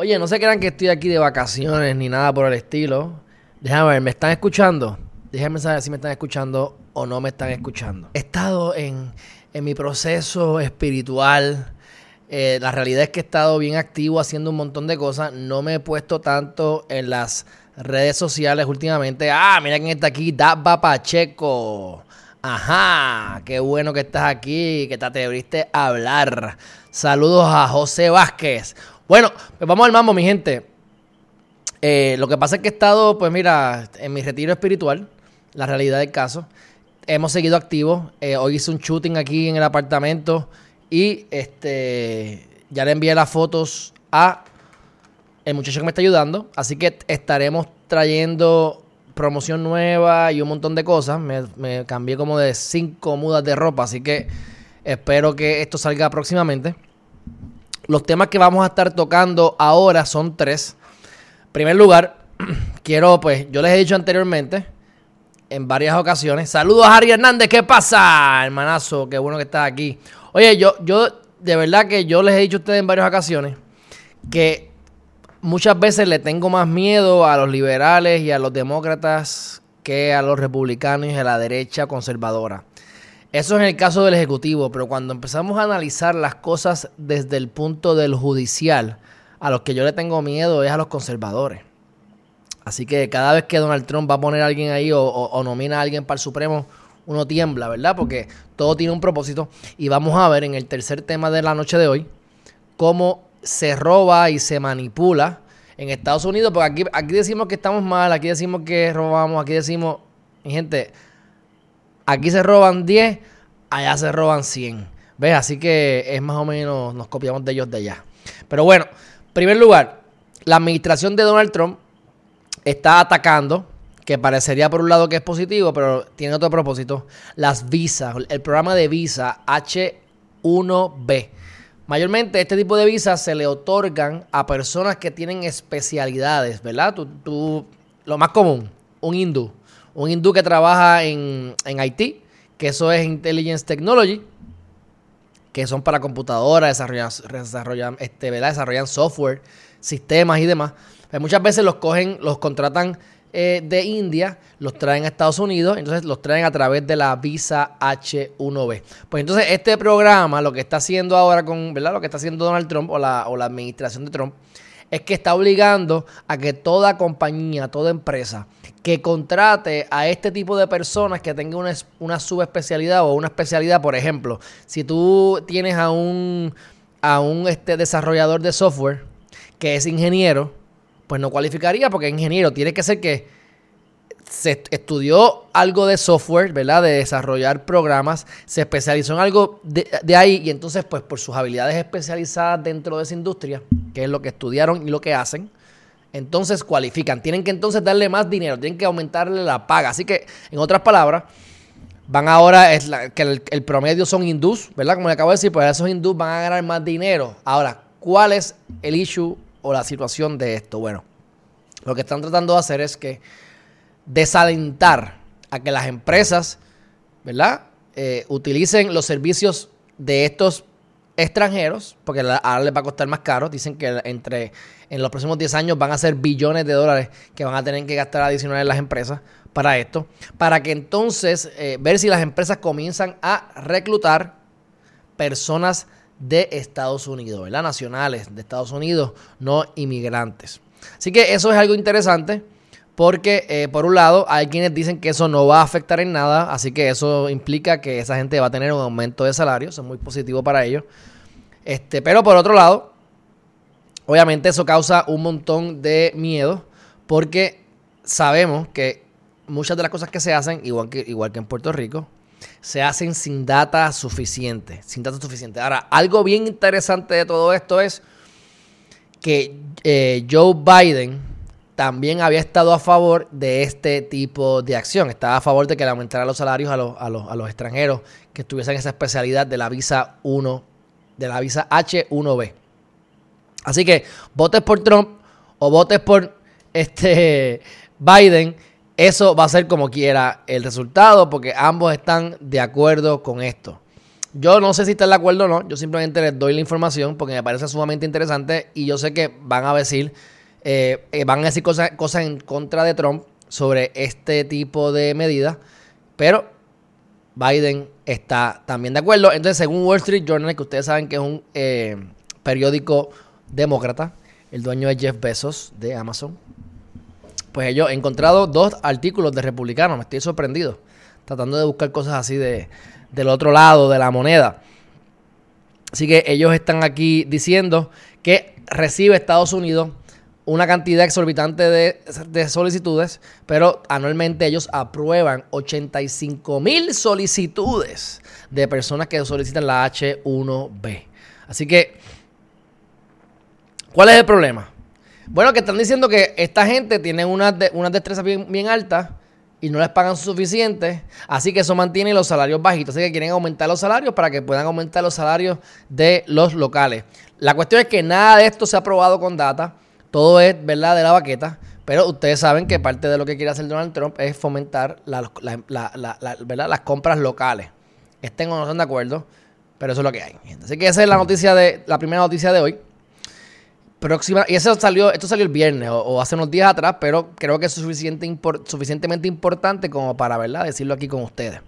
Oye, no se crean que estoy aquí de vacaciones ni nada por el estilo. Déjame ver, ¿me están escuchando? Déjenme saber si me están escuchando o no me están escuchando. He estado en, en mi proceso espiritual. Eh, la realidad es que he estado bien activo haciendo un montón de cosas. No me he puesto tanto en las redes sociales últimamente. Ah, mira quién está aquí, Daba Pacheco. Ajá, qué bueno que estás aquí, que te atreviste a hablar. Saludos a José Vázquez. Bueno, pues vamos al mambo, mi gente. Eh, lo que pasa es que he estado, pues mira, en mi retiro espiritual, la realidad del caso. Hemos seguido activos. Eh, hoy hice un shooting aquí en el apartamento y este ya le envié las fotos a el muchacho que me está ayudando. Así que estaremos trayendo promoción nueva y un montón de cosas. Me, me cambié como de cinco mudas de ropa, así que espero que esto salga próximamente. Los temas que vamos a estar tocando ahora son tres. En primer lugar, quiero, pues, yo les he dicho anteriormente, en varias ocasiones. Saludos a Harry Hernández, ¿qué pasa, hermanazo? Qué bueno que estás aquí. Oye, yo, yo, de verdad que yo les he dicho a ustedes en varias ocasiones que muchas veces le tengo más miedo a los liberales y a los demócratas que a los republicanos y a la derecha conservadora. Eso es en el caso del Ejecutivo, pero cuando empezamos a analizar las cosas desde el punto del judicial, a los que yo le tengo miedo es a los conservadores. Así que cada vez que Donald Trump va a poner a alguien ahí o, nomina a alguien para el Supremo, uno tiembla, ¿verdad? Porque todo tiene un propósito. Y vamos a ver en el tercer tema de la noche de hoy cómo se roba y se manipula en Estados Unidos. Porque aquí, aquí decimos que estamos mal, aquí decimos que robamos, aquí decimos, gente, aquí se roban 10, allá se roban 100. ¿Ves? Así que es más o menos, nos copiamos de ellos de allá. Pero bueno, en primer lugar, la administración de Donald Trump está atacando, que parecería por un lado que es positivo, pero tiene otro propósito, las visas, el programa de visa H1B. Mayormente este tipo de visas se le otorgan a personas que tienen especialidades, ¿verdad? Tú, lo más común, un hindú. Un hindú que trabaja en, en Haití, que eso es Intelligence Technology, que son para computadoras, desarrollan, desarrollan, este, ¿verdad? desarrollan software, sistemas y demás. Pues muchas veces los cogen, los contratan eh, de India, los traen a Estados Unidos, entonces los traen a través de la visa H1B. Pues entonces este programa, lo que está haciendo ahora con, ¿verdad? Lo que está haciendo Donald Trump o la, o la administración de Trump, es que está obligando a que toda compañía, toda empresa que contrate a este tipo de personas que tenga una, una subespecialidad o una especialidad, por ejemplo, si tú tienes a un, a un este, desarrollador de software que es ingeniero, pues no cualificaría porque ingeniero tiene que ser que se estudió algo de software, ¿verdad? De desarrollar programas, se especializó en algo de, ahí y entonces, pues por sus habilidades especializadas dentro de esa industria, que es lo que estudiaron y lo que hacen, entonces cualifican. Tienen que entonces darle más dinero, tienen que aumentarle la paga. Así que, en otras palabras, van ahora, es la, que el, el, promedio son hindús, ¿verdad? Como le acabo de decir, pues esos hindús van a ganar más dinero. Ahora, ¿cuál es el issue o la situación de esto? Bueno, lo que están tratando de hacer es que desalentar a que las empresas, ¿verdad? Eh, utilicen los servicios de estos extranjeros, porque ahora les va a costar más caro. Dicen que entre en los próximos 10 años van a ser billones de dólares que van a tener que gastar adicionales las empresas para esto, para que entonces eh, ver si las empresas comienzan a reclutar personas de Estados Unidos, ¿verdad? Nacionales de Estados Unidos, no inmigrantes. Así que eso es algo interesante. Porque, eh, por un lado, hay quienes dicen que eso no va a afectar en nada, así que eso implica que esa gente va a tener un aumento de salario, eso es muy positivo para ellos. Este, pero por otro lado, obviamente eso causa un montón de miedo, porque sabemos que muchas de las cosas que se hacen, igual que, igual que en Puerto Rico, se hacen sin data suficiente, sin data suficiente. Ahora, algo bien interesante de todo esto es que eh, Joe Biden también había estado a favor de este tipo de acción. Estaba a favor de que le aumentara los salarios a los, a los, extranjeros que estuviesen esa especialidad de la visa 1, de la visa H1B. Así que votes por Trump o votes por este Biden, eso va a ser como quiera el resultado, porque ambos están de acuerdo con esto. Yo no sé si están de acuerdo o no, yo simplemente les doy la información porque me parece sumamente interesante y yo sé que van a decir eh, eh, van a decir cosas, cosas en contra de Trump sobre este tipo de medidas, pero Biden está también de acuerdo. Entonces, según Wall Street Journal, que ustedes saben que es un eh, periódico demócrata, el dueño es Jeff Bezos de Amazon, pues ellos he encontrado dos artículos de republicanos, me estoy sorprendido, tratando de buscar cosas así de, del otro lado de la moneda. Así que ellos están aquí diciendo que recibe Estados Unidos una cantidad exorbitante de, solicitudes, pero anualmente ellos aprueban 85 mil solicitudes de personas que solicitan la H1B. Así que, ¿cuál es el problema? Bueno, que están diciendo que esta gente tiene unas de, una destrezas bien, bien altas y no les pagan suficiente, así que eso mantiene los salarios bajitos, así que quieren aumentar los salarios para que puedan aumentar los salarios de los locales. La cuestión es que nada de esto se ha aprobado con data. Todo es, ¿verdad?, de la baqueta. Pero ustedes saben que parte de lo que quiere hacer Donald Trump es fomentar las compras locales. Estén o no estén de acuerdo, pero eso es lo que hay. Así que esa es la noticia de la primera noticia de hoy. Próxima, y eso salió, esto salió el viernes o, hace unos días atrás, pero creo que es suficiente, suficientemente importante como para ¿verdad? decirlo aquí con ustedes.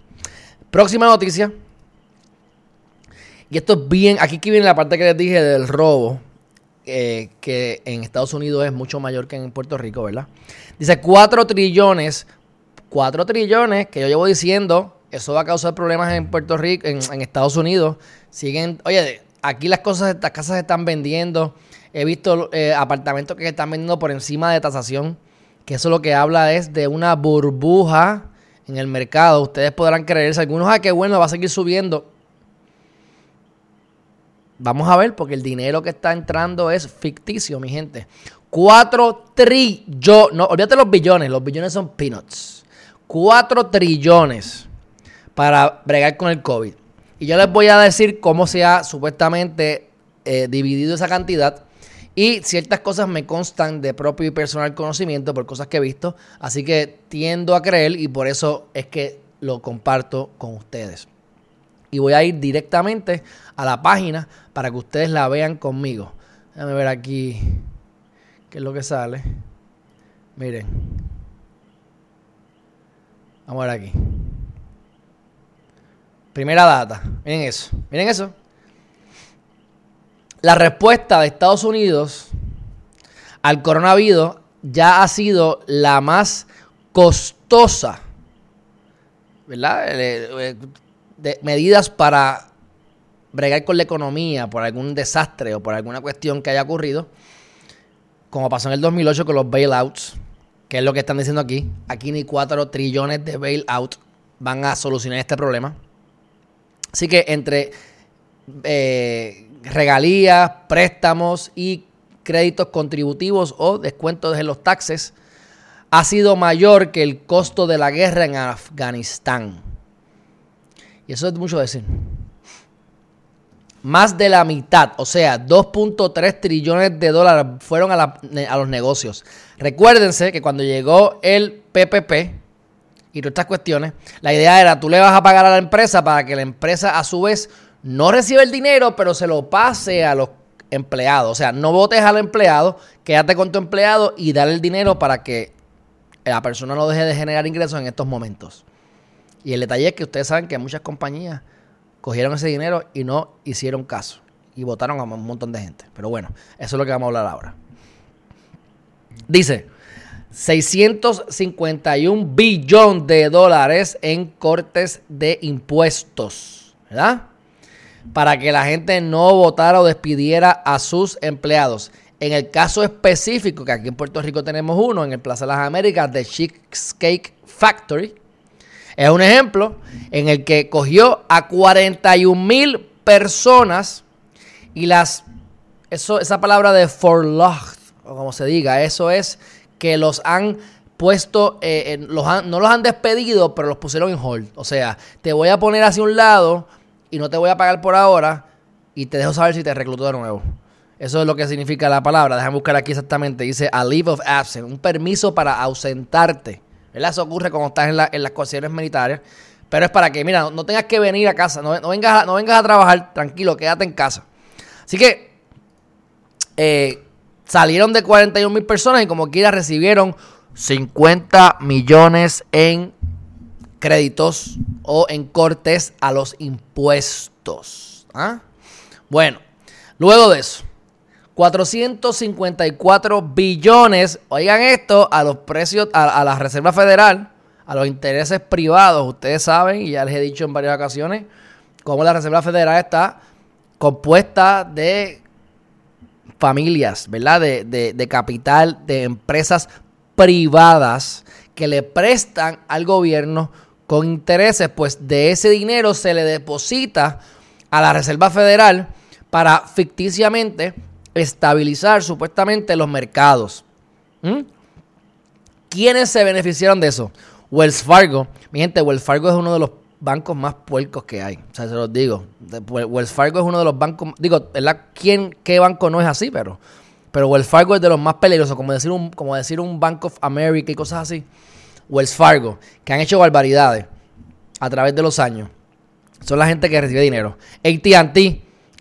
Próxima noticia. Y esto es bien, aquí viene la parte que les dije del robo eh, que en Estados Unidos es mucho mayor que en Puerto Rico, ¿verdad? Dice 4 trillones, 4 trillones que yo llevo diciendo, eso va a causar problemas en Puerto Rico, en, Estados Unidos. Siguen, oye, aquí las cosas, estas casas se están vendiendo. He visto eh, apartamentos que se están vendiendo por encima de tasación, que eso lo que habla es de una burbuja en el mercado. Ustedes podrán creerse, algunos, ah, qué bueno, va a seguir subiendo. Vamos a ver, porque el dinero que está entrando es ficticio, mi gente. 4 trillones. No, olvídate los billones. Los billones son peanuts. 4 trillones para bregar con el COVID. Y yo les voy a decir cómo se ha supuestamente eh, dividido esa cantidad. Y ciertas cosas me constan de propio y personal conocimiento por cosas que he visto. Así que tiendo a creer y por eso es que lo comparto con ustedes y voy a ir directamente a la página para que ustedes la vean conmigo. Déjame ver aquí qué es lo que sale. Miren. Vamos a ver aquí. Primera data. Miren eso. Miren eso. La respuesta de Estados Unidos al coronavirus ya ha sido la más costosa. ¿Verdad? de medidas para bregar con la economía por algún desastre o por alguna cuestión que haya ocurrido, como pasó en el 2008 con los bailouts, que es lo que están diciendo aquí. Aquí ni 4 trillones de bailout van a solucionar este problema. Así que entre eh, regalías, préstamos y créditos contributivos o descuentos de los taxes, ha sido mayor que el costo de la guerra en Afganistán. Y eso es mucho decir. Más de la mitad, o sea, 2.3 trillones de dólares fueron a, los negocios. Recuérdense que cuando llegó el PPP y todas estas cuestiones, la idea era tú le vas a pagar a la empresa para que la empresa a su vez no reciba el dinero, pero se lo pase a los empleados. O sea, no votes al empleado, quédate con tu empleado y dale el dinero para que la persona no deje de generar ingresos en estos momentos. Y el detalle es que ustedes saben que muchas compañías cogieron ese dinero y no hicieron caso. Y votaron a un montón de gente. Pero bueno, eso es lo que vamos a hablar ahora. Dice, 651 billones de dólares en cortes de impuestos. ¿Verdad? Para que la gente no votara o despidiera a sus empleados. En el caso específico, que aquí en Puerto Rico tenemos uno, en el Plaza de las Américas, de Cheesecake Factory, es un ejemplo en el que cogió a 41 mil personas y las eso, esa palabra de forlocked, o como se diga, eso es que los han puesto, eh, los no los han despedido, pero los pusieron en hold. O sea, te voy a poner hacia un lado y no te voy a pagar por ahora y te dejo saber si te recluto de nuevo. Eso es lo que significa la palabra. Déjame buscar aquí exactamente. Dice a leave of absence, un permiso para ausentarte. Eso ocurre cuando estás en, las cuestiones militares. Pero es para que, mira, no, tengas que venir a casa, no, vengas, a, no vengas a trabajar, tranquilo, quédate en casa. Así que eh, salieron de 41 mil personas y como quiera recibieron 50 millones en créditos o en cortes a los impuestos. ¿ah? Bueno, luego de eso, 454 billones, oigan esto, a los precios, a, la Reserva Federal, a los intereses privados. Ustedes saben, y ya les he dicho en varias ocasiones, cómo la Reserva Federal está compuesta de familias, ¿verdad? De, de, capital, de empresas privadas que le prestan al gobierno con intereses, pues de ese dinero se le deposita a la Reserva Federal para ficticiamente estabilizar supuestamente los mercados. ¿Mm? ¿Quiénes se beneficiaron de eso? Wells Fargo. Mi gente, Wells Fargo es uno de los bancos más puercos que hay. O sea, se los digo. Wells Fargo es uno de los bancos. Digo, ¿verdad? ¿Quién, ¿Qué banco no es así? Pero, pero Wells Fargo es de los más peligrosos. Como decir, un, como decir un Bank of America y cosas así. Wells Fargo, que han hecho barbaridades a través de los años. Son la gente que recibe dinero. ATT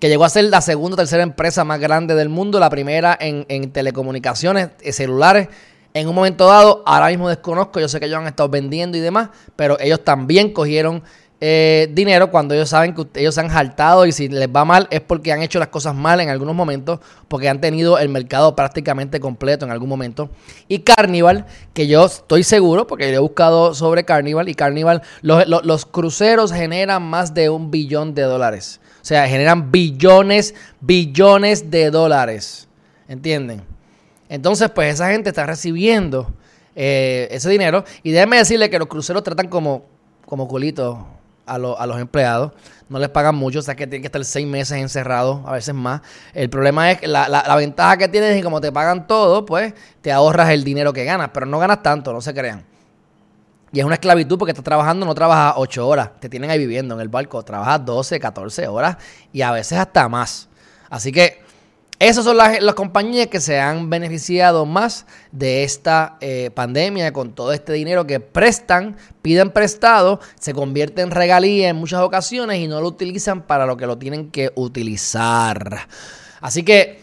que llegó a ser la segunda o tercera empresa más grande del mundo, la primera en, telecomunicaciones eh, celulares. En un momento dado, ahora mismo desconozco, yo sé que ellos han estado vendiendo y demás, pero ellos también cogieron eh, dinero cuando ellos saben que ellos se han jaltado y si les va mal es porque han hecho las cosas mal en algunos momentos, porque han tenido el mercado prácticamente completo en algún momento. Y Carnival, que yo estoy seguro, porque yo he buscado sobre Carnival, y Carnival, los, los cruceros generan más de un billón de dólares. O sea, generan billones, billones de dólares. ¿Entienden? Entonces, pues esa gente está recibiendo eh, ese dinero. Y déjenme decirle que los cruceros tratan como, como culitos a, a, los empleados. No les pagan mucho, o sea que tienen que estar seis meses encerrados, a veces más. El problema es que la, la, ventaja que tienes es que como te pagan todo, pues te ahorras el dinero que ganas, pero no ganas tanto, no se crean. Y es una esclavitud porque estás trabajando, no trabajas ocho horas, te tienen ahí viviendo en el barco, trabajas 12, 14 horas y a veces hasta más. Así que esas son las, compañías que se han beneficiado más de esta eh, pandemia con todo este dinero que prestan, piden prestado, se convierte en regalía en muchas ocasiones y no lo utilizan para lo que lo tienen que utilizar. Así que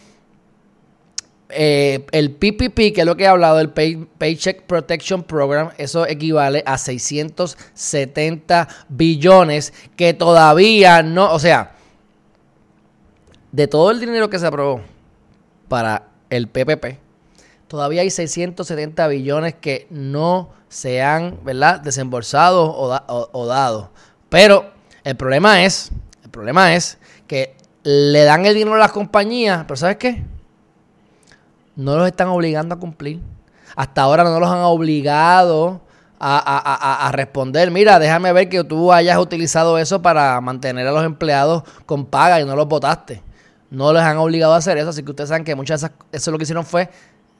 eh, el PPP, que es lo que he hablado, el Paycheck Protection Program, eso equivale a 670 billones que todavía no, o sea, de todo el dinero que se aprobó para el PPP, todavía hay 670 billones que no se han, ¿verdad?, desembolsado o, dado. Pero el problema es, el problema es que le dan el dinero a las compañías, pero ¿sabes qué? No los están obligando a cumplir. Hasta ahora no los han obligado a, a, responder, mira, déjame ver que tú hayas utilizado eso para mantener a los empleados con paga y no los votaste. No les han obligado a hacer eso, así que ustedes saben que muchas de esas, eso lo que hicieron fue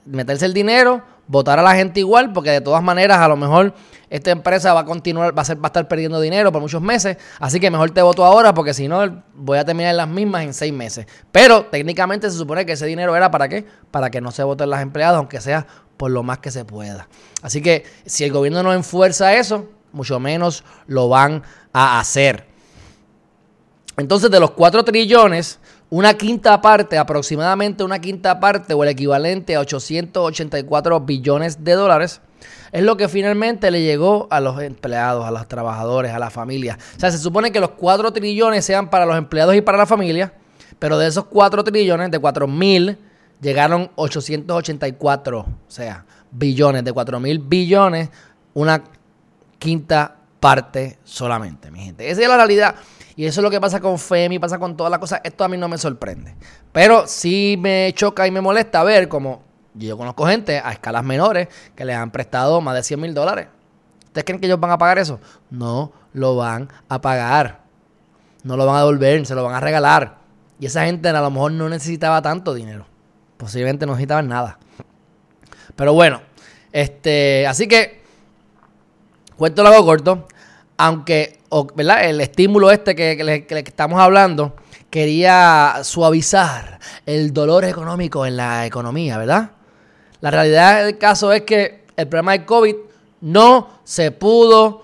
meterse el dinero, votar a la gente igual, porque de todas maneras a lo mejor esta empresa va a continuar, va a, ser, va a estar perdiendo dinero por muchos meses, así que mejor te voto ahora porque si no voy a terminar las mismas en seis meses. Pero técnicamente se supone que ese dinero era para qué? Para que no se voten las empleadas, aunque sea por lo más que se pueda. Así que si el gobierno no enfuerza eso, mucho menos lo van a hacer. Entonces de los 4 trillones, una quinta parte, aproximadamente una quinta parte o el equivalente a 884 billones de dólares, es lo que finalmente le llegó a los empleados, a los trabajadores, a la familia. O sea, se supone que los 4 trillones sean para los empleados y para la familia, pero de esos 4 trillones, de 4 mil, llegaron 884, o sea, billones, de 4 mil billones, una quinta parte solamente, mi gente. Esa es la realidad. Y eso es lo que pasa con FEMI, pasa con todas las cosas. Esto a mí no me sorprende. Pero sí me choca y me molesta ver como yo conozco gente a escalas menores que les han prestado más de 100 mil dólares. ¿Ustedes creen que ellos van a pagar eso? No lo van a pagar. No lo van a devolver, se lo van a regalar. Y esa gente a lo mejor no necesitaba tanto dinero. Posiblemente no necesitaban nada. Pero bueno, este, así que, cuento lo hago corto. Aunque, El estímulo este que, que estamos hablando quería suavizar el dolor económico en la economía, ¿verdad? La realidad del caso es que el problema del COVID no se pudo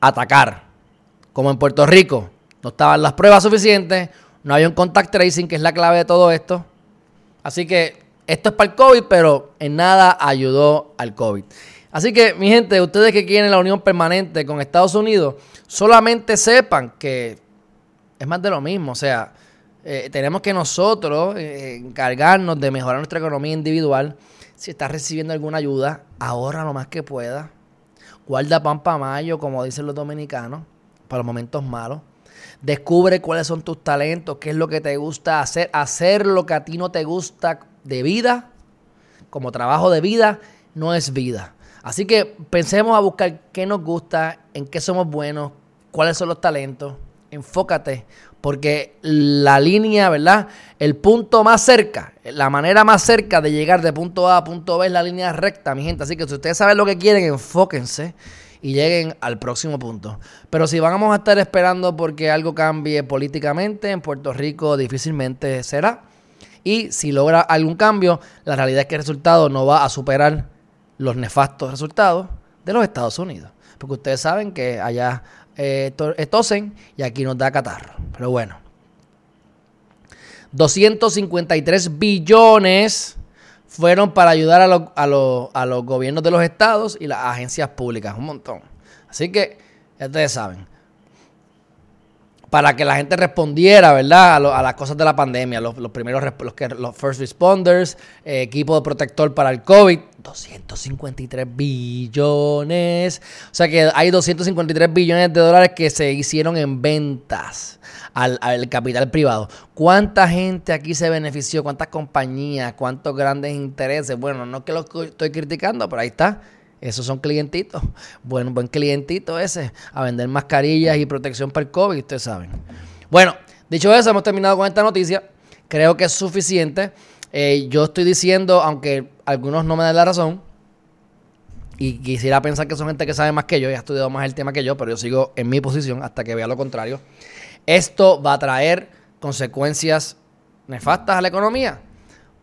atacar. Como en Puerto Rico, no estaban las pruebas suficientes, no había un contact tracing, que es la clave de todo esto. Así que esto es para el COVID, pero en nada ayudó al COVID. Así que, mi gente, ustedes que quieren la unión permanente con Estados Unidos, solamente sepan que es más de lo mismo. O sea, eh, tenemos que nosotros eh, encargarnos de mejorar nuestra economía individual. Si estás recibiendo alguna ayuda, ahorra lo más que pueda. Guarda pan para mayo, como dicen los dominicanos, para los momentos malos. Descubre cuáles son tus talentos, qué es lo que te gusta hacer, hacer lo que a ti no te gusta de vida, como trabajo de vida, no es vida. Así que pensemos a buscar qué nos gusta, en qué somos buenos, cuáles son los talentos. Enfócate, porque la línea, ¿verdad? El punto más cerca, la manera más cerca de llegar de punto A a punto B es la línea recta, mi gente. Así que si ustedes saben lo que quieren, enfóquense y lleguen al próximo punto. Pero si vamos a estar esperando porque algo cambie políticamente, en Puerto Rico difícilmente será. Y si logra algún cambio, la realidad es que el resultado no va a superar los nefastos resultados de los Estados Unidos. Porque ustedes saben que allá eh, eh, tosen y aquí nos da catarro. Pero bueno. 253 billones fueron para ayudar a, a, los gobiernos de los estados y las agencias públicas. Un montón. Así que, ustedes saben para que la gente respondiera, ¿verdad? A, las cosas de la pandemia. Los, primeros, los, que, los first responders, eh, equipo de protector para el COVID, 253 billones. O sea que hay 253 billones de dólares que se hicieron en ventas al, al capital privado. ¿Cuánta gente aquí se benefició? ¿Cuántas compañías? ¿Cuántos grandes intereses? Bueno, no es que lo estoy criticando, pero ahí está. Esos son clientitos. Buen, buen clientito ese. A vender mascarillas y protección para el COVID, ustedes saben. Bueno, dicho eso, hemos terminado con esta noticia. Creo que es suficiente. Eh, yo estoy diciendo, aunque algunos no me dan la razón, y quisiera pensar que son gente que sabe más que yo y ha estudiado más el tema que yo, pero yo sigo en mi posición hasta que vea lo contrario. Esto va a traer consecuencias nefastas a la economía.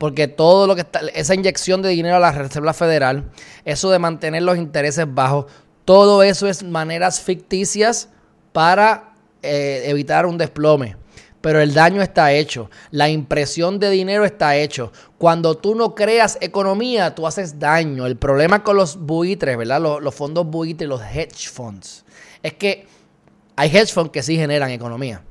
Porque todo lo que está, esa inyección de dinero a la Reserva Federal, eso de mantener los intereses bajos, todo eso es maneras ficticias para eh, evitar un desplome. Pero el daño está hecho, la impresión de dinero está hecho. Cuando tú no creas economía, tú haces daño. El problema con los buitres, ¿verdad? Los, los fondos buitres, los hedge funds, es que hay hedge funds que sí generan economía.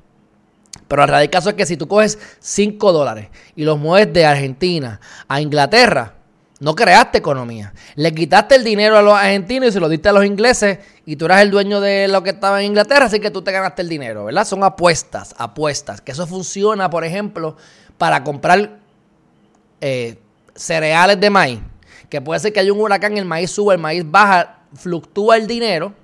Pero la realidad caso es que si tú coges 5 dólares y los mueves de Argentina a Inglaterra, no creaste economía. Le quitaste el dinero a los argentinos y se lo diste a los ingleses y tú eras el dueño de lo que estaba en Inglaterra, así que tú te ganaste el dinero, ¿verdad? Son apuestas, apuestas. Que eso funciona, por ejemplo, para comprar eh, cereales de maíz. Que puede ser que haya un huracán, el maíz sube, el maíz baja, fluctúa el dinero,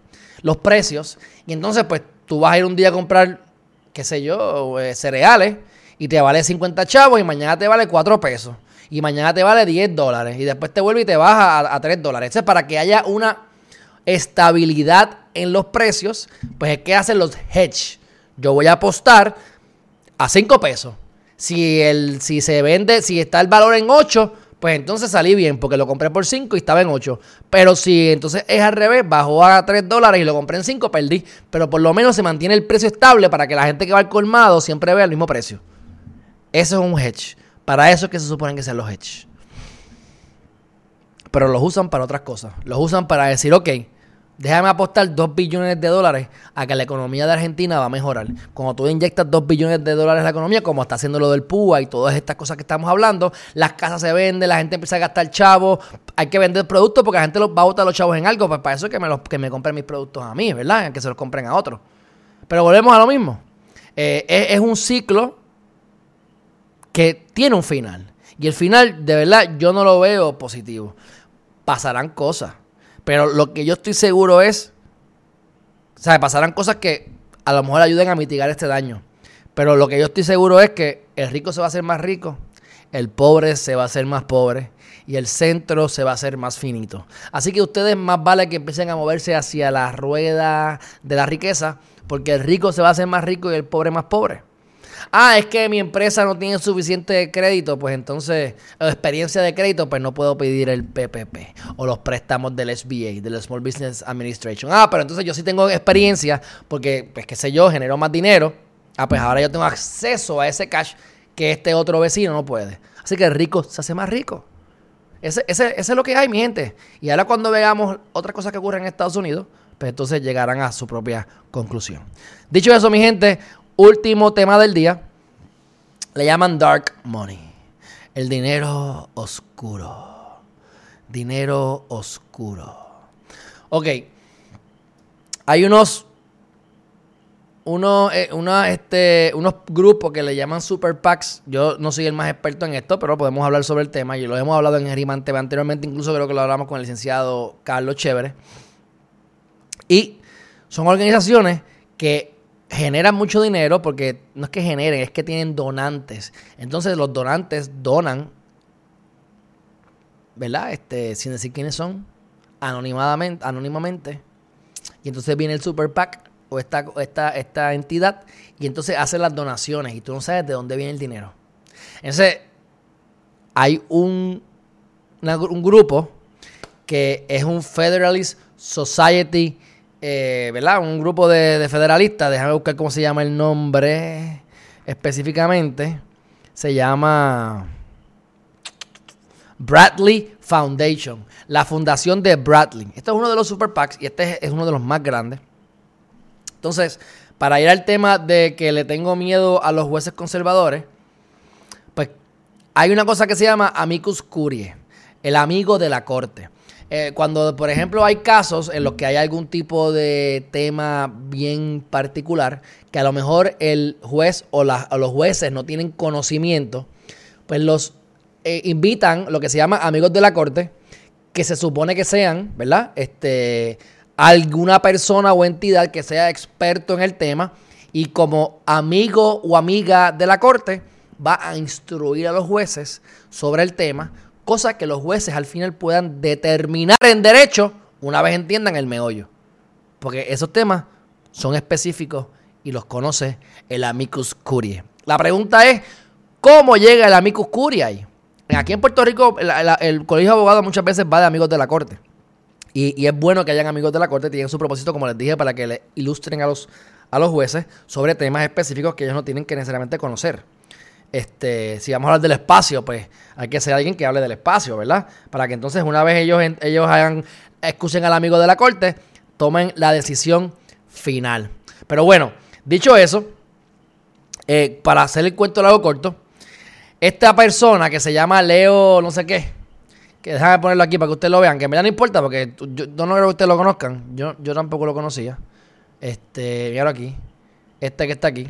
los precios, y entonces pues tú vas a ir un día a comprar qué sé yo, eh, cereales y te vale 50 chavos y mañana te vale 4 pesos. Y mañana te vale 10 dólares. Y después te vuelve y te baja a, 3 dólares. Es para que haya una estabilidad en los precios. Pues es que hacen los hedge. Yo voy a apostar a 5 pesos. Si, el, si se vende, si está el valor en 8, pues entonces salí bien porque lo compré por 5 y estaba en 8. Pero si entonces es al revés, bajó a 3 dólares y lo compré en 5, perdí. Pero por lo menos se mantiene el precio estable para que la gente que va al colmado siempre vea el mismo precio. Eso es un hedge. Para eso es que se suponen que sean los hedge. Pero los usan para otras cosas. Los usan para decir, ok, Déjame apostar 2 billones de dólares a que la economía de Argentina va a mejorar. Cuando tú inyectas 2 billones de dólares a la economía, como está haciendo lo del PUA y todas estas cosas que estamos hablando, las casas se venden, la gente empieza a gastar chavos, hay que vender productos porque la gente va a botar los chavos en algo. Pues para eso es que me, los, que me compren mis productos a mí, ¿verdad? Que se los compren a otros. Pero volvemos a lo mismo. Eh, es, es un ciclo que tiene un final. Y el final, de verdad, yo no lo veo positivo. Pasarán cosas pero lo que yo estoy seguro es, o sea, pasarán cosas que a lo mejor ayuden a mitigar este daño. Pero lo que yo estoy seguro es que el rico se va a hacer más rico, el pobre se va a hacer más pobre y el centro se va a hacer más finito. Así que ustedes más vale que empiecen a moverse hacia la rueda de la riqueza, porque el rico se va a hacer más rico y el pobre más pobre. Ah, es que mi empresa no tiene suficiente crédito, pues entonces, experiencia de crédito, pues no puedo pedir el PPP o los préstamos del SBA, del Small Business Administration. Ah, pero entonces yo sí tengo experiencia porque, pues qué sé yo, genero más dinero. Ah, pues ahora yo tengo acceso a ese cash que este otro vecino no puede. Así que el rico se hace más rico. Ese, ese, es lo que hay, mi gente. Y ahora cuando veamos otras cosas que ocurren en Estados Unidos, pues entonces llegarán a su propia conclusión. Dicho eso, mi gente, último tema del día. Le llaman dark money. El dinero oscuro. Dinero oscuro. Ok. Hay unos uno, eh, este, unos grupos que le llaman Super PACs. Yo no soy el más experto en esto, pero podemos hablar sobre el tema. Y lo hemos hablado en Gerimante anteriormente, incluso creo que lo hablamos con el licenciado Carlos Chévere. Y son organizaciones que generan mucho dinero porque no es que generen, es que tienen donantes. Entonces los donantes donan, ¿verdad? Este, sin decir quiénes son, anonimadamente, anónimamente. Y entonces viene el Super PAC o esta, esta, esta entidad y entonces hace las donaciones y tú no sabes de dónde viene el dinero. Entonces, hay un, un grupo que es un Federalist Society, eh, ¿verdad? Un grupo de, de federalistas, déjame buscar cómo se llama el nombre específicamente. Se llama Bradley Foundation, la fundación de Bradley. Este es uno de los super PACs y este es uno de los más grandes. Entonces, para ir al tema de que le tengo miedo a los jueces conservadores, pues hay una cosa que se llama amicus curiae, el amigo de la corte. Eh, cuando, por ejemplo, hay casos en los que hay algún tipo de tema bien particular, que a lo mejor el juez o, los jueces no tienen conocimiento, pues los eh, invitan lo que se llama amigos de la corte, que se supone que sean, ¿verdad? Este alguna persona o entidad que sea experto en el tema y como amigo o amiga de la corte va a instruir a los jueces sobre el tema, cosa que los jueces al final puedan determinar en derecho una vez entiendan el meollo. Porque esos temas son específicos y los conoce el amicus curiae. La pregunta es, ¿cómo llega el amicus curiae? Aquí en Puerto Rico el, colegio de abogados muchas veces va de amigos de la corte. Y, es bueno que hayan amigos de la corte, tienen su propósito, como les dije, para que le ilustren a los, a los jueces sobre temas específicos que ellos no tienen que necesariamente conocer. Este, si vamos a hablar del espacio, pues hay que ser alguien que hable del espacio, ¿verdad? Para que entonces una vez ellos, ellos hagan, excusen al amigo de la corte, tomen la decisión final. Pero bueno, dicho eso, eh, para hacer el cuento largo corto, esta persona que se llama Leo no sé qué, que déjame ponerlo aquí para que ustedes lo vean, que me da no importa porque yo, no creo que ustedes lo conozcan. Yo, yo tampoco lo conocía. Este, míralo aquí. Este que está aquí.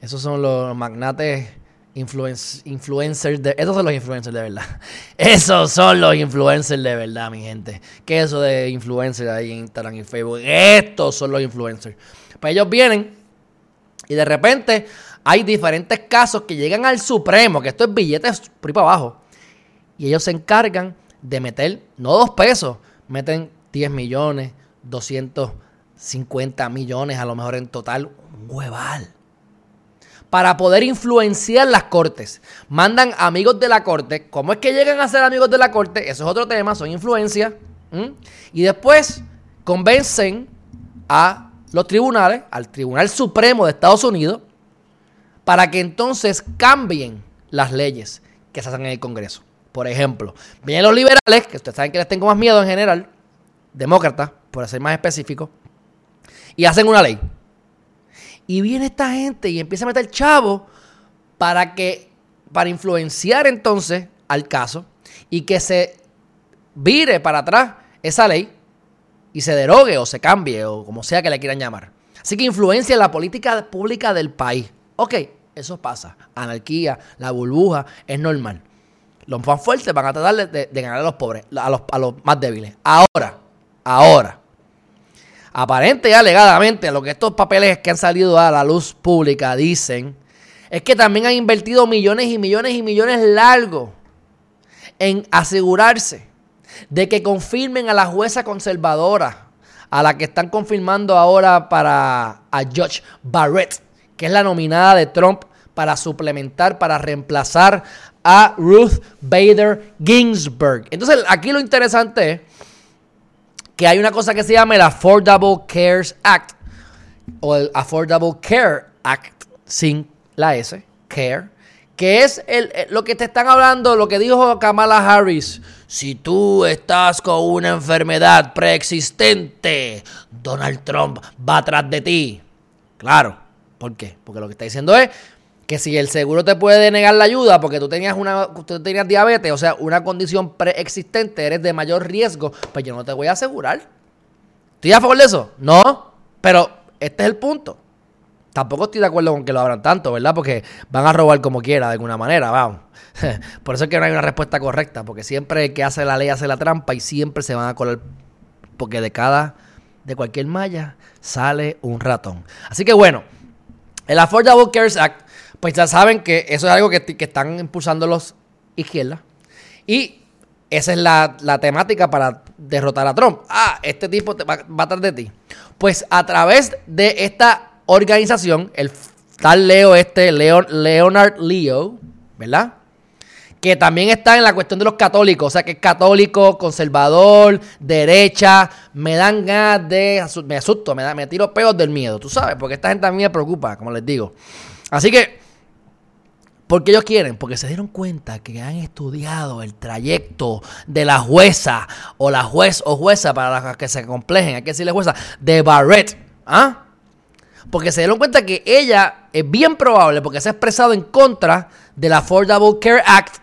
Esos son los magnates influencers de... Esos son los influencers de verdad. Esos son los influencers de verdad, mi gente. ¿Qué es eso de influencers ahí en Instagram y Facebook? Estos son los influencers. Pues ellos vienen y de repente hay diferentes casos que llegan al Supremo, que esto es billetes por para abajo y ellos se encargan de meter, no dos pesos, meten 10 millones, 250 millones a lo mejor en total, un hueval. Para poder influenciar las cortes. Mandan amigos de la corte. ¿Cómo es que llegan a ser amigos de la corte? Eso es otro tema, son influencias. Y después convencen a los tribunales, al Tribunal Supremo de Estados Unidos, para que entonces cambien las leyes que se hacen en el Congreso. Por ejemplo, vienen los liberales, que ustedes saben que les tengo más miedo en general, demócratas, por ser más específico, y hacen una ley. Y viene esta gente y empieza a meter chavo para que, para influenciar entonces al caso y que se vire para atrás esa ley y se derogue o se cambie o como sea que le quieran llamar. Así que influencia la política pública del país. Ok, eso pasa. Anarquía, la burbuja, es normal. Los más fuertes van a tratar de, ganar a los pobres, a los, a los más débiles. Ahora, ahora. Aparente y alegadamente, lo que estos papeles que han salido a la luz pública dicen, es que también han invertido millones y millones y millones largos en asegurarse de que confirmen a la jueza conservadora, a la que están confirmando ahora para a Judge Barrett, que es la nominada de Trump para suplementar, para reemplazar a Ruth Bader Ginsburg. Entonces, aquí lo interesante es que hay una cosa que se llama el Affordable Cares Act o el Affordable Care Act sin la S, Care, que es el, lo que te están hablando, lo que dijo Kamala Harris. Si tú estás con una enfermedad preexistente, Donald Trump va atrás de ti. Claro, ¿por qué? Porque lo que está diciendo es que si el seguro te puede denegar la ayuda porque tú tenías una tú tenías diabetes, o sea, una condición preexistente, eres de mayor riesgo, pues yo no te voy a asegurar. ¿Estoy a favor de eso? No, pero este es el punto. Tampoco estoy de acuerdo con que lo abran tanto, ¿verdad? Porque van a robar como quiera, de alguna manera, vamos. Por eso es que no hay una respuesta correcta, porque siempre el que hace la ley hace la trampa y siempre se van a colar, porque de cada, de cualquier malla sale un ratón. Así que bueno, el Affordable Cares Act pues ya saben que eso es algo que, están impulsando los izquierdas. Y esa es la, temática para derrotar a Trump. Ah, este tipo va, va atrás de ti. Pues a través de esta organización, el tal Leo este, Leonard Leo, ¿verdad? Que también está en la cuestión de los católicos, o sea que es católico, conservador, derecha, me dan ganas de, me asusto, me, da, me tiro peos del miedo, tú sabes, porque esta gente a mí me preocupa, como les digo. Así que porque ellos quieren, porque se dieron cuenta que han estudiado el trayecto de la jueza o la juez o jueza para las que se complejen, hay que decirle jueza, de Barrett. ¿Ah? Porque se dieron cuenta que ella es bien probable, porque se ha expresado en contra del Affordable Care Act.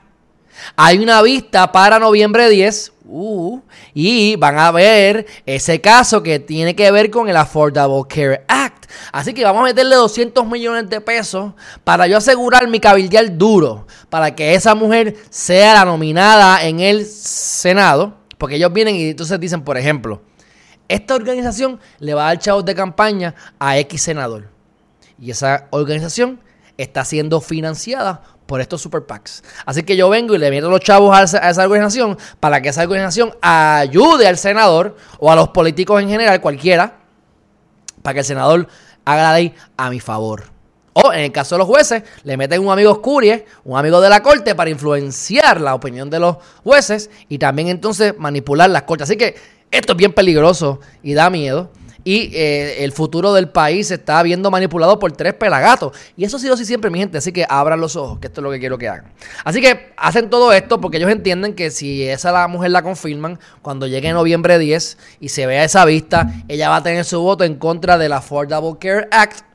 Hay una vista para noviembre 10 uh, y van a ver ese caso que tiene que ver con el Affordable Care Act. Así que vamos a meterle 200 millones de pesos para yo asegurar mi cabildear duro, para que esa mujer sea la nominada en el Senado, porque ellos vienen y entonces dicen, por ejemplo, esta organización le va a dar chavos de campaña a X senador. Y esa organización está siendo financiada por estos super PACs. Así que yo vengo y le meto los chavos a esa, organización para que esa organización ayude al senador o a los políticos en general, cualquiera, para que el senador haga la ley a mi favor. O en el caso de los jueces, le meten un amigo oscurie, un amigo de la corte, para influenciar la opinión de los jueces y también entonces manipular las cortes. Así que esto es bien peligroso y da miedo y eh, el futuro del país se está viendo manipulado por tres pelagatos. Y eso ha sido así siempre, mi gente. Así que abran los ojos, que esto es lo que quiero que hagan. Así que hacen todo esto porque ellos entienden que si esa la mujer la confirman, cuando llegue noviembre 10 y se vea esa vista, ella va a tener su voto en contra del Affordable Care Act.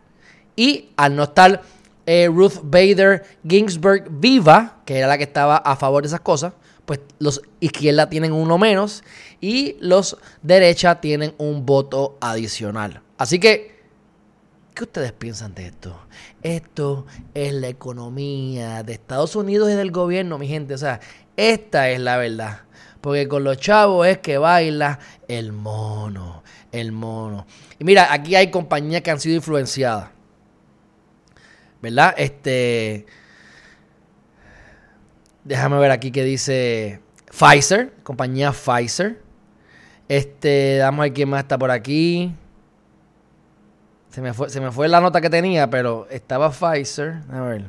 Y al no estar eh, Ruth Bader Ginsburg viva, que era la que estaba a favor de esas cosas, pues los izquierda tienen uno menos y los derecha tienen un voto adicional. Así que, ¿qué ustedes piensan de esto? Esto es la economía de Estados Unidos y del gobierno, mi gente. O sea, esta es la verdad. Porque con los chavos es que baila el mono, el mono. Y mira, aquí hay compañías que han sido influenciadas. ¿Verdad? Este Déjame ver aquí que dice Pfizer, compañía Pfizer. Este, damos a ver quién más está por aquí. Se me, fue, se me fue la nota que tenía, pero estaba Pfizer. A ver.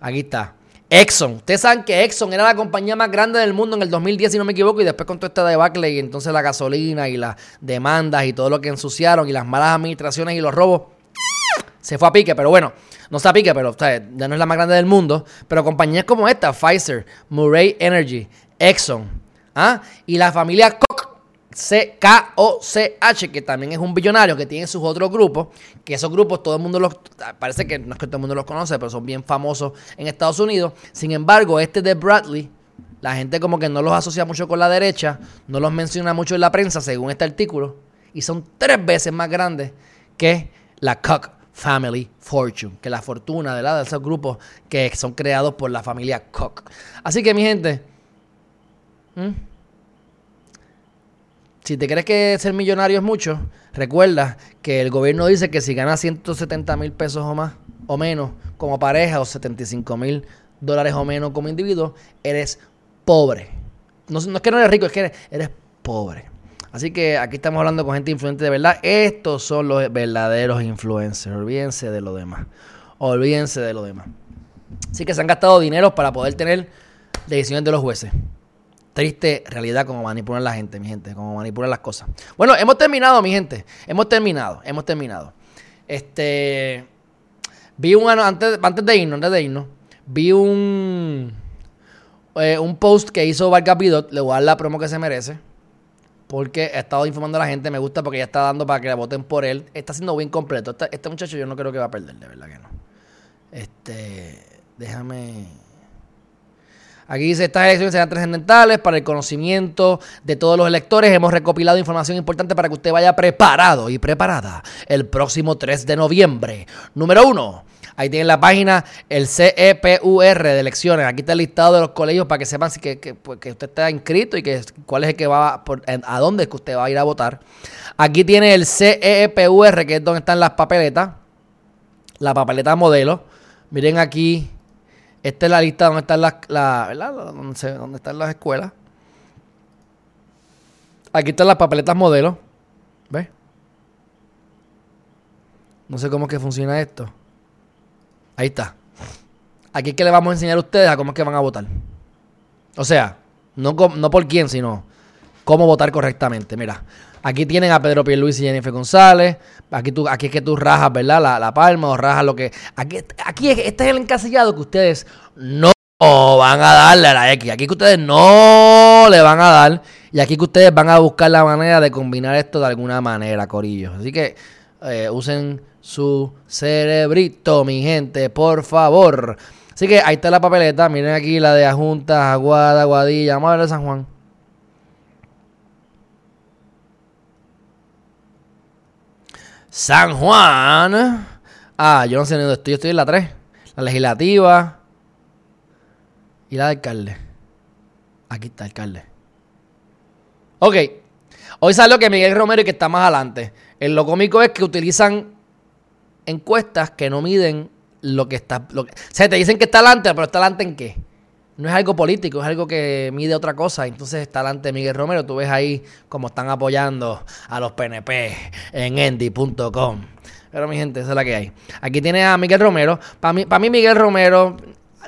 Aquí está. Exxon. Ustedes saben que Exxon era la compañía más grande del mundo en el 2010, si no me equivoco, y después con todo este debacle y entonces la gasolina y las demandas y todo lo que ensuciaron y las malas administraciones y los robos, se fue a pique. Pero bueno, no se pique, pero ya no es la más grande del mundo. Pero compañías como esta, Pfizer, Murray Energy, Exxon, ¿ah? y la familia Koch, C-K-O-C-H, que también es un billonario que tiene sus otros grupos, que esos grupos todo el mundo los, parece que no es que todo el mundo los conoce, pero son bien famosos en Estados Unidos. Sin embargo, este de Bradley, la gente como que no los asocia mucho con la derecha, no los menciona mucho en la prensa, según este artículo, y son tres veces más grandes que la Koch Family Fortune, que la fortuna de, la, de esos grupos que son creados por la familia Koch. Así que mi gente, si te crees que ser millonario es mucho, recuerda que el gobierno dice que si ganas 170 mil pesos o más, o menos, como pareja, o 75 mil dólares o menos como individuo, eres pobre. No, es que no eres rico, es que eres, eres pobre. Así que aquí estamos hablando con gente influente de verdad. Estos son los verdaderos influencers. Olvídense de lo demás. Olvídense de lo demás. Así que se han gastado dinero para poder tener decisiones de los jueces. Triste realidad como manipulan la gente, mi gente, como manipulan las cosas. Bueno, hemos terminado, mi gente. Hemos terminado, hemos terminado. Este. Vi un antes, antes de irnos, antes de irnos, vi un eh, un post que hizo Vargas Pidot, le voy a dar la promo que se merece porque he estado informando a la gente, me gusta porque ya está dando para que la voten por él. Está siendo bien completo. Este, muchacho yo no creo que va a perder, de verdad que no. Este, déjame... Aquí dice, estas elecciones serán trascendentales para el conocimiento de todos los electores. Hemos recopilado información importante para que usted vaya preparado y preparada el próximo 3 de noviembre. Número uno, Ahí tienen la página, el CEPUR de elecciones. Aquí está el listado de los colegios para que sepan si que, pues, que, usted está inscrito y que cuál es el que va, a dónde es que usted va a ir a votar. Aquí tiene el CEPUR, que es donde están las papeletas. La papeleta modelo. Miren aquí. Esta es la lista donde están las, la, ¿verdad? Están las escuelas. Aquí están las papeletas modelo. ¿Ves? No sé cómo que funciona esto. Ahí está. Aquí es que le vamos a enseñar a ustedes a cómo es que van a votar. O sea, no, por quién, sino cómo votar correctamente. Mira, aquí tienen a Pedro Pierluisi y Jennifer González. Aquí, tú, aquí es que tú rajas, ¿verdad? La, palma o rajas lo que... Aquí, aquí este es el encasillado que ustedes no van a darle a la X. Aquí que ustedes no le van a dar. Y aquí que ustedes van a buscar la manera de combinar esto de alguna manera, corillo. Así que eh, usen su cerebrito, mi gente, por favor. Así que ahí está la papeleta. Miren aquí la de Ajunta, Aguada, Aguadilla. Vamos a ver de San Juan. San Juan. Ah, yo no sé ni dónde estoy. Yo estoy en la 3. La legislativa. Y la de alcalde. Aquí está, alcalde. Ok. Hoy salió que Miguel Romero y que está más adelante. lo cómico es que utilizan encuestas que no miden lo que está. O sea, te dicen que está adelante, pero está adelante en qué? No es algo político, es algo que mide otra cosa. Entonces está adelante Miguel Romero. Tú ves ahí cómo están apoyando a los PNP en endy.com. Pero mi gente, esa es la que hay. Aquí tiene a Miguel Romero. Para mí, para mí Miguel Romero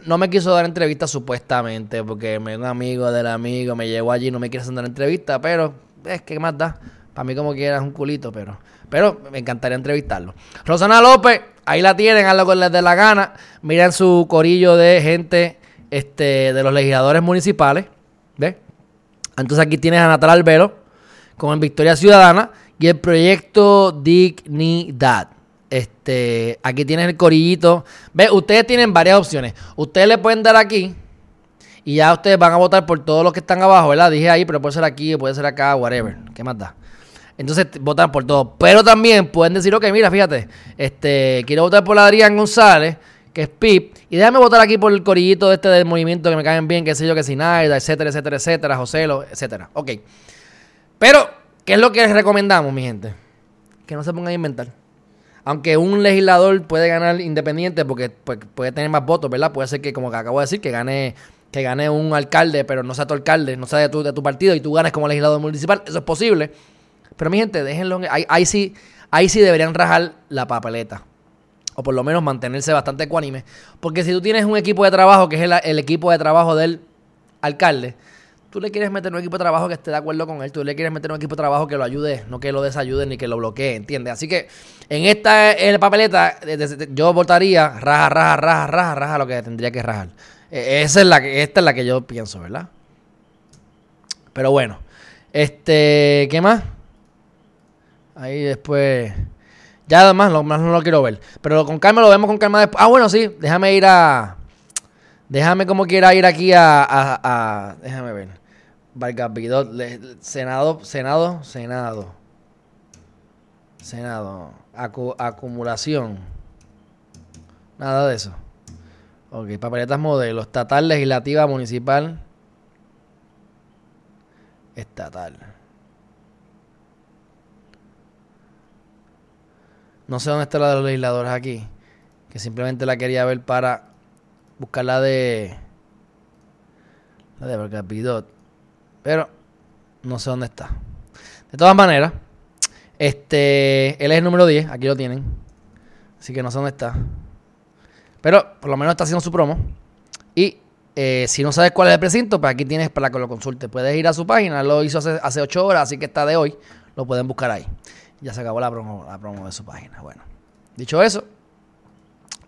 no me quiso dar entrevista supuestamente, porque me, un amigo del amigo me llegó allí y no me quiere hacer una entrevista, pero es que más da. Para mí como quieras un culito, pero pero me encantaría entrevistarlo. Rosana López, ahí la tienen, haz lo que les dé la gana. Miren su corillo de gente este, de los legisladores municipales. ¿Ves? Entonces aquí tienes a Natal Albero con Victoria Ciudadana y el proyecto Dignidad. Este, aquí tienes el corillito. ¿Ves? Ustedes tienen varias opciones. Ustedes le pueden dar aquí y ya ustedes van a votar por todos los que están abajo, ¿verdad? Dije ahí, pero puede ser aquí, puede ser acá, whatever. ¿Qué más da? Entonces votan por todo. Pero también pueden decir, ok, mira, fíjate, este, quiero votar por Adrián González, que es PIP, y déjame votar aquí por el corillito este del movimiento que me caen bien, que sé yo, que Sinaida, etcétera, etcétera, etcétera, Joselo, etcétera. Ok. Pero, ¿qué es lo que les recomendamos, mi gente? Que no se pongan a inventar. Aunque un legislador puede ganar independiente porque pues, puede tener más votos, ¿verdad? Puede ser que, como acabo de decir, que gane que gane un alcalde, pero no sea tu alcalde, no sea tu, de tu partido y tú ganes como legislador municipal. Eso es posible. Pero mi gente, déjenlo. Ahí, ahí, sí, ahí sí deberían rajar la papeleta. O por lo menos mantenerse bastante ecuánime. Porque si tú tienes un equipo de trabajo que es el, equipo de trabajo del alcalde, tú le quieres meter un equipo de trabajo que esté de acuerdo con él. Tú le quieres meter un equipo de trabajo que lo ayude, no que lo desayude ni que lo bloquee, ¿entiendes? Así que en esta el papeleta, yo votaría raja, raja, raja, raja, raja lo que tendría que rajar. E, esa es la que, esta es la que yo pienso, ¿verdad? Pero bueno. Este, ¿qué más? Ahí después. Ya además, lo más no lo quiero ver. Pero con calma lo vemos con calma después. Ah, bueno, sí. Déjame ir a. Déjame como quiera ir aquí a. déjame ver. Vargas Senado, Senado, Senado. Senado. acumulación. Nada de eso. Ok, papeletas modelo. Estatal, legislativa, municipal. Estatal. No sé dónde está la de los legisladores aquí. Que simplemente la quería ver para buscar la de. La de Bergapidot. Pero no sé dónde está. De todas maneras, este. Él es el número 10. Aquí lo tienen. Así que no sé dónde está. Pero por lo menos está haciendo su promo. Y eh, si no sabes cuál es el precinto, pues aquí tienes para que lo consulte. Puedes ir a su página, lo hizo hace, hace 8 horas, así que está de hoy. Lo pueden buscar ahí. Ya se acabó la promo, la promo de su página. Bueno, dicho eso,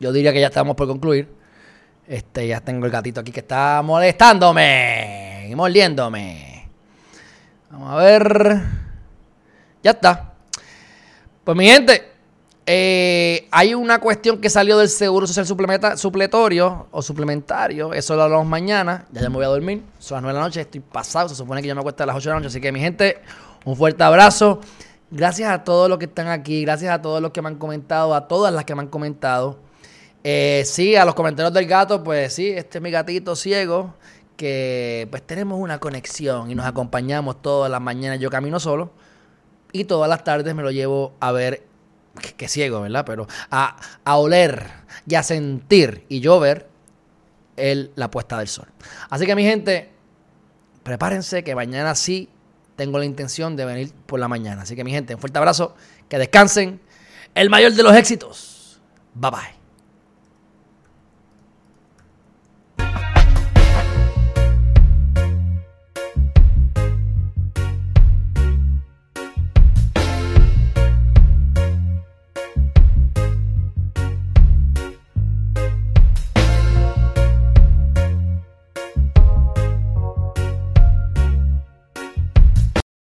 yo diría que ya estamos por concluir. Este, ya tengo el gatito aquí que está molestándome y mordiéndome. Vamos a ver. Ya está. Pues mi gente, eh, hay una cuestión que salió del Seguro Social Supletorio o Suplementario. Eso lo hablamos mañana. Ya, ya me voy a dormir. Son las 9 de la noche. Estoy pasado. Se supone que ya me acuesto a las 8 de la noche. Así que, mi gente, un fuerte abrazo. Gracias a todos los que están aquí. Gracias a todos los que me han comentado. A todas las que me han comentado. Eh, sí, a los comentarios del gato. Pues sí, este es mi gatito ciego. Que pues tenemos una conexión y nos acompañamos todas las mañanas. Yo camino solo. Y todas las tardes me lo llevo a ver que, ciego, ¿verdad? Pero a, oler y a sentir y yo ver el, la puesta del sol. Así que mi gente, prepárense que mañana sí tengo la intención de venir por la mañana. Así que mi gente, un fuerte abrazo, que descansen. El mayor de los éxitos. Bye bye.